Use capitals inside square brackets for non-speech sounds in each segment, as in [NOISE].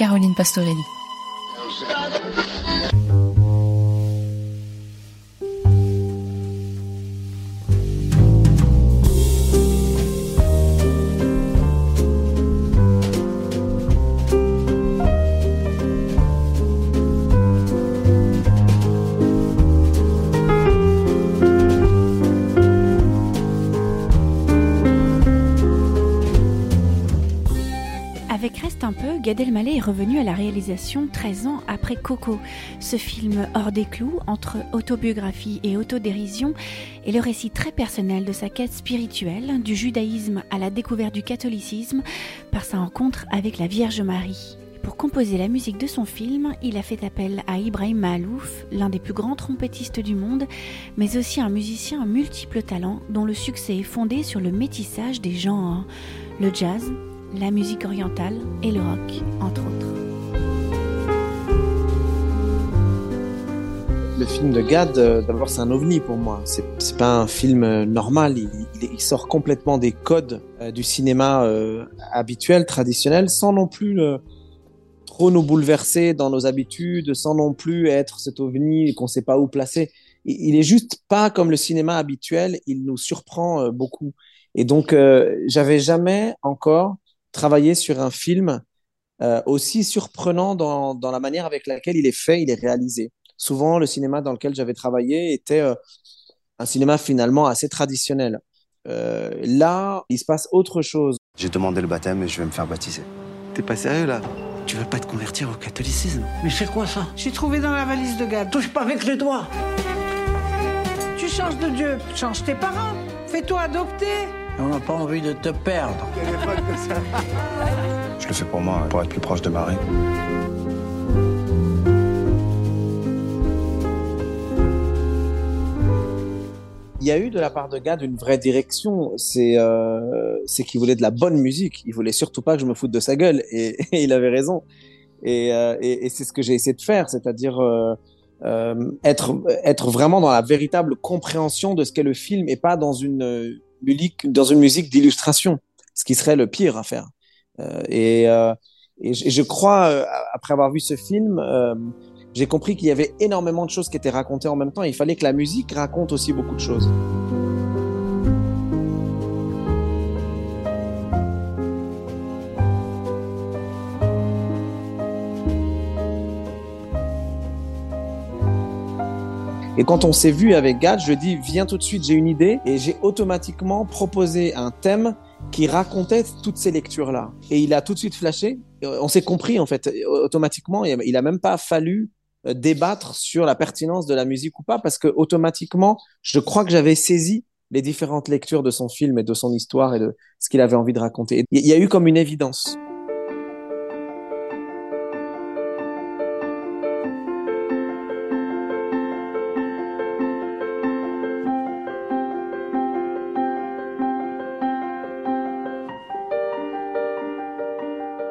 Caroline Pastorelli. Gad Elmaleh est revenu à la réalisation 13 ans après Coco. Ce film hors des clous, entre autobiographie et autodérision, est le récit très personnel de sa quête spirituelle, du judaïsme à la découverte du catholicisme, par sa rencontre avec la Vierge Marie. Pour composer la musique de son film, il a fait appel à Ibrahim Mahalouf, l'un des plus grands trompettistes du monde, mais aussi un musicien à multiples talents dont le succès est fondé sur le métissage des genres, le jazz, la musique orientale et le rock, entre autres. Le film de Gad, euh, d'abord, c'est un ovni pour moi. C'est pas un film euh, normal. Il, sort complètement des codes euh, du cinéma habituel, traditionnel, sans non plus trop nous bouleverser dans nos habitudes, sans non plus être cet ovni qu'on sait pas où placer. Il, est juste pas comme le cinéma habituel. Il nous surprend beaucoup. Et donc, j'avais jamais encore travailler sur un film euh, aussi surprenant dans, dans, la manière avec laquelle il est fait, il est réalisé. Souvent, le cinéma dans lequel j'avais travaillé était euh, un cinéma finalement assez traditionnel. Euh, là, il se passe autre chose. J'ai demandé le baptême et je vais me faire baptiser. T'es pas sérieux là? Tu veux pas te convertir au catholicisme? Mais c'est quoi ça? J'ai trouvé dans la valise de gars. Touche pas avec les doigts. Tu changes de Dieu, change tes parents. Fais-toi adopter. On n'a pas envie de te perdre. Je le fais pour moi, pour être plus proche de Marie. Il y a eu de la part de Gad une vraie direction. C'est euh, c'est qu'il voulait de la bonne musique. Il voulait surtout pas que je me foute de sa gueule. Et, [LAUGHS] il avait raison. Et, euh, et, et c'est ce que j'ai essayé de faire, c'est-à-dire euh, euh, être être vraiment dans la véritable compréhension de ce qu'est le film et pas dans une dans une musique d'illustration, ce qui serait le pire à faire. Euh, et, euh, et, je, crois, euh, après avoir vu ce film, j'ai compris qu'il y avait énormément de choses qui étaient racontées en même temps. il fallait que la musique raconte aussi beaucoup de choses. Et quand on s'est vu avec Gad, je dis viens tout de suite, j'ai une idée et j'ai automatiquement proposé un thème qui racontait toutes ces lectures-là. Et il a tout de suite flashé. On s'est compris en fait automatiquement. Il a même pas fallu euh, débattre sur la pertinence de la musique ou pas parce que automatiquement, je crois que j'avais saisi les différentes lectures de son film et de son histoire et de ce qu'il avait envie de raconter. Il y a eu comme une évidence.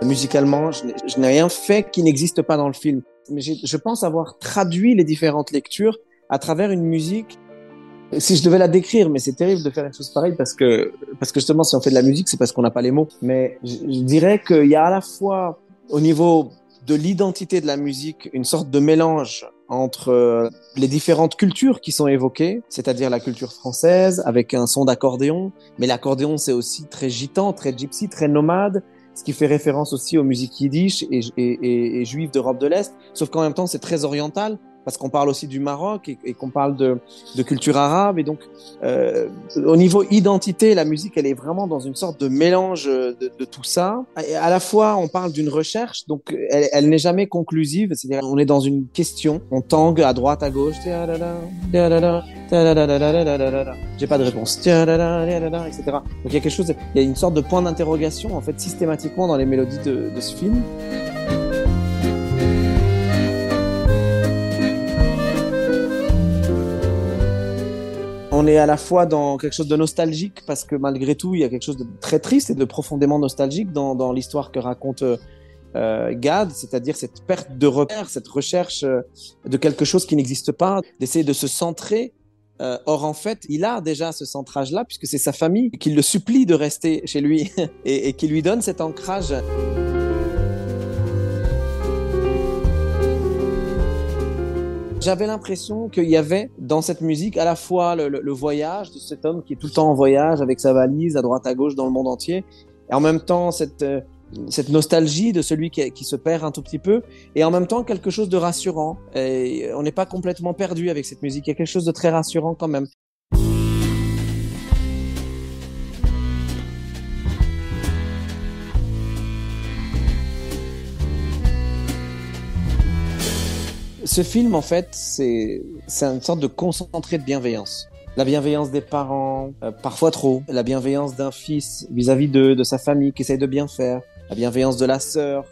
Musicalement, je n'ai rien fait qui n'existe pas dans le film. Mais je pense avoir traduit les différentes lectures à travers une musique. Si je devais la décrire, mais c'est terrible de faire une chose pareille parce que, parce que justement, si on fait de la musique, c'est parce qu'on n'a pas les mots. Mais je, je dirais qu'il y a à la fois, au niveau de l'identité de la musique, une sorte de mélange entre euh, les différentes cultures qui sont évoquées, c'est-à-dire la culture française avec un son d'accordéon, mais l'accordéon c'est aussi très gitan, très gypsy, très nomade, ce qui fait référence aussi aux musiques yiddish et, juives d'Europe de l'Est, sauf qu'en même temps c'est très oriental parce qu'on parle aussi du Maroc et, qu'on parle de, culture arabe. Et donc euh, au niveau identité la musique elle est vraiment dans une sorte de mélange de, tout ça. À la fois on parle d'une recherche donc elle, elle n'est jamais conclusive. C'est-à-dire on est dans une question. On tangue à droite à gauche j'ai pas de réponse, etc. Donc il y a quelque chose, il y a une sorte de point d'interrogation en fait systématiquement dans les mélodies de, ce film. on est à la fois dans quelque chose de nostalgique parce que malgré tout, il y a quelque chose de très triste et de profondément nostalgique dans, l'histoire que raconte euh, Gad, c'est-à-dire cette perte de repère, cette recherche euh, de quelque chose qui n'existe pas, d'essayer de se centrer Euh, or, en fait, il a déjà ce centrage-là, puisque c'est sa famille qui le supplie de rester chez lui [LAUGHS] et, qui lui donne cet ancrage. J'avais l'impression qu'il y avait dans cette musique à la fois le, le, le, voyage de cet homme qui est tout le temps en voyage avec sa valise à droite à gauche dans le monde entier, et en même temps cette, euh, cette nostalgie de celui qui, se perd un tout petit peu, et en même temps quelque chose de rassurant. Et on n'est pas complètement perdu avec cette musique, il y a quelque chose de très rassurant quand même. Ce film, en fait, c'est une sorte de concentré de bienveillance. La bienveillance des parents, euh, parfois trop. La bienveillance d'un fils vis-à-vis de, de sa famille qui essaye de bien faire. La bienveillance de la sœur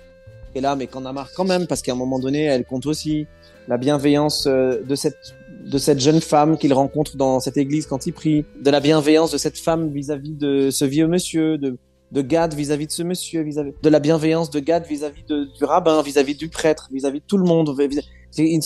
qui est là mais qu'on a marre quand même parce qu'à un moment donné, elle compte aussi. La bienveillance euh, de cette de cette jeune femme qu'il rencontre dans cette église quand il prie. De la bienveillance de cette femme vis-à-vis -vis de ce vieux monsieur, de de Gad vis-à-vis -vis de ce monsieur, vis-à-vis de la bienveillance de Gad vis-à-vis -vis du rabbin, vis-à-vis -vis du prêtre, vis-à-vis de tout le monde.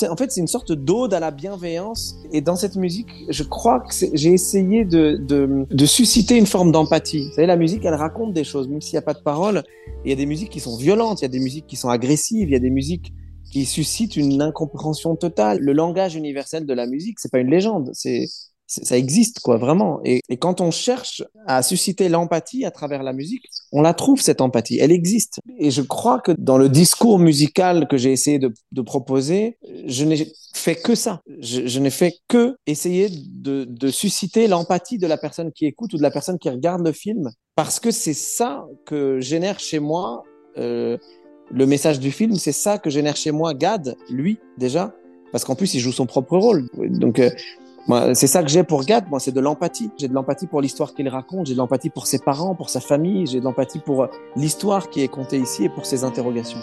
En fait, c'est une sorte d'ode à la bienveillance. Et dans cette musique, je crois que j'ai essayé de, de, de, susciter une forme d'empathie. Vous savez, la musique, elle raconte des choses, même s'il n'y a pas de paroles. Il y a des musiques qui sont violentes, il y a des musiques qui sont agressives, il y a des musiques qui suscitent une incompréhension totale. Le langage universel de la musique, c'est pas une légende, c'est ça existe quoi vraiment. Et, quand on cherche à susciter l'empathie à travers la musique on la trouve cette empathie. Elle existe. Et je crois que dans le discours musical que j'ai essayé de, proposer je n'ai fait que ça. Je, n'ai fait que essayer de, de susciter l'empathie de la personne qui écoute ou de la personne qui regarde le film parce que c'est ça que génère chez moi euh, le message du film c'est ça que génère chez moi Gad lui déjà parce qu'en plus il joue son propre rôle. Donc euh, c'est ça que j'ai pour Gad, moi, c'est de l'empathie. J'ai de l'empathie pour l'histoire qu'il raconte, j'ai de l'empathie pour ses parents, pour sa famille, j'ai de l'empathie pour l'histoire qui est contée ici et pour ses interrogations.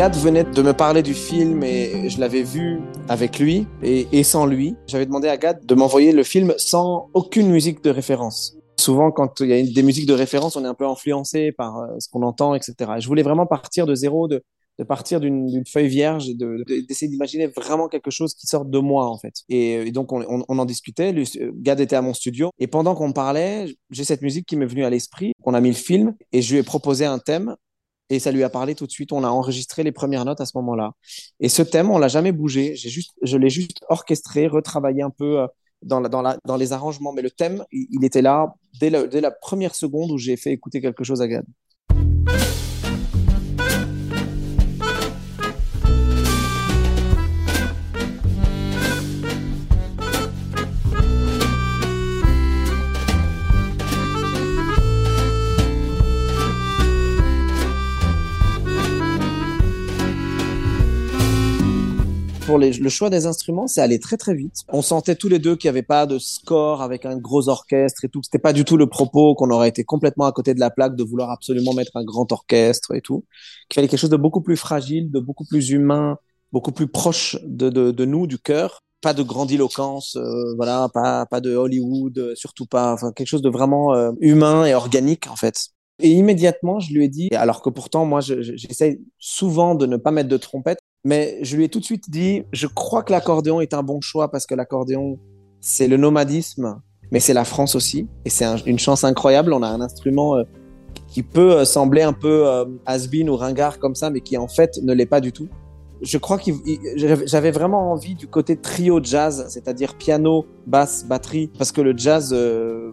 Gad venait de me parler du film et je l'avais vu avec lui et, sans lui. J'avais demandé à Gad de m'envoyer le film sans aucune musique de référence. Souvent, quand il y a des musiques de référence, on est un peu influencé par ce qu'on entend, etc. Et je voulais vraiment partir de zéro, de, partir d'une feuille vierge et d'essayer de, d'imaginer vraiment quelque chose qui sorte de moi, en fait. Et, et donc, on, en discutait. Lui, Gad était à mon studio. Et pendant qu'on parlait, j'ai cette musique qui m'est venue à l'esprit. On a mis le film et je lui ai proposé un thème et ça lui a parlé tout de suite. On a enregistré les premières notes à ce moment-là. Et ce thème, on l'a jamais bougé. J'ai juste, je l'ai juste orchestré, retravaillé un peu dans, la, dans, la, dans les arrangements. Mais le thème, il, était là dès, le, dès la première seconde où j'ai fait écouter quelque chose à Gad. Le choix des instruments, c'est allé très très vite. On sentait tous les deux qu'il n'y avait pas de score avec un gros orchestre et tout. C'était pas du tout le propos qu'on aurait été complètement à côté de la plaque de vouloir absolument mettre un grand orchestre et tout. Qu'il fallait quelque chose de beaucoup plus fragile, de beaucoup plus humain, beaucoup plus proche de, nous, du cœur. Pas de grandiloquence, euh, voilà, pas de Hollywood, euh, surtout pas. Enfin, quelque chose de vraiment euh, humain et organique en fait. Et immédiatement, je lui ai dit, alors que pourtant, moi, j'essaye souvent de ne pas mettre de trompette, mais je lui ai tout de suite dit, je crois que l'accordéon est un bon choix parce que l'accordéon, c'est le nomadisme, mais c'est la France aussi. Et c'est un, une chance incroyable. On a un instrument euh, qui peut euh, sembler un peu euh, has-been ou ringard comme ça, mais qui en fait ne l'est pas du tout. Je crois que j'avais vraiment envie du côté trio jazz, c'est-à-dire piano, basse, batterie, parce que le jazz, euh,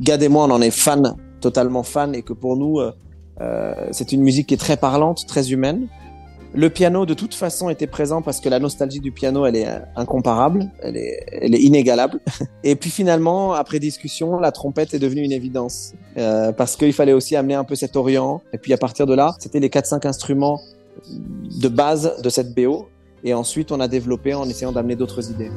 Gad et moi, on en est fan, totalement fan, et que pour nous, c'est une musique qui est très parlante, très humaine. Le piano, de toute façon, était présent parce que la nostalgie du piano, elle est incomparable, elle est, elle est inégalable. [LAUGHS] Et puis finalement, après discussion, la trompette est devenue une évidence euh, parce qu'il fallait aussi amener un peu cet orient. Et puis à partir de là, c'était les 4-5 instruments de base de cette BO. Et ensuite, on a développé en essayant d'amener d'autres idées.